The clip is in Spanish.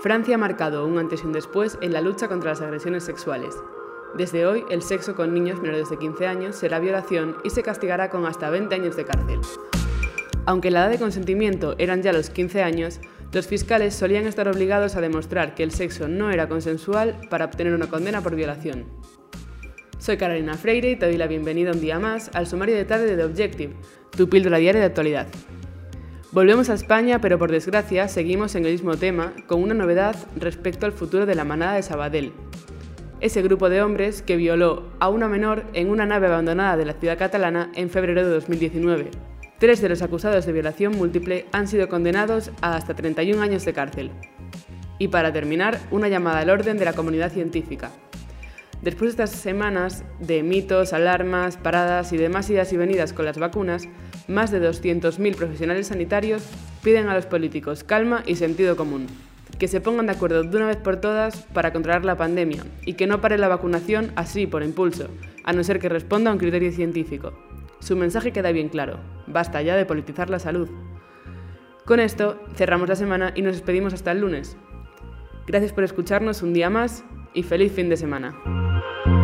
Francia ha marcado un antes y un después en la lucha contra las agresiones sexuales. Desde hoy, el sexo con niños menores de 15 años será violación y se castigará con hasta 20 años de cárcel. Aunque la edad de consentimiento eran ya los 15 años, los fiscales solían estar obligados a demostrar que el sexo no era consensual para obtener una condena por violación. Soy Carolina Freire y te doy la bienvenida un día más al sumario de tarde de The Objective, tu píldora diaria de actualidad. Volvemos a España, pero por desgracia seguimos en el mismo tema, con una novedad respecto al futuro de la manada de Sabadell. Ese grupo de hombres que violó a una menor en una nave abandonada de la ciudad catalana en febrero de 2019. Tres de los acusados de violación múltiple han sido condenados a hasta 31 años de cárcel. Y para terminar, una llamada al orden de la comunidad científica. Después de estas semanas de mitos, alarmas, paradas y demás idas y venidas con las vacunas, más de 200.000 profesionales sanitarios piden a los políticos calma y sentido común, que se pongan de acuerdo de una vez por todas para controlar la pandemia y que no pare la vacunación así por impulso, a no ser que responda a un criterio científico. Su mensaje queda bien claro, basta ya de politizar la salud. Con esto cerramos la semana y nos despedimos hasta el lunes. Gracias por escucharnos un día más y feliz fin de semana. Thank you.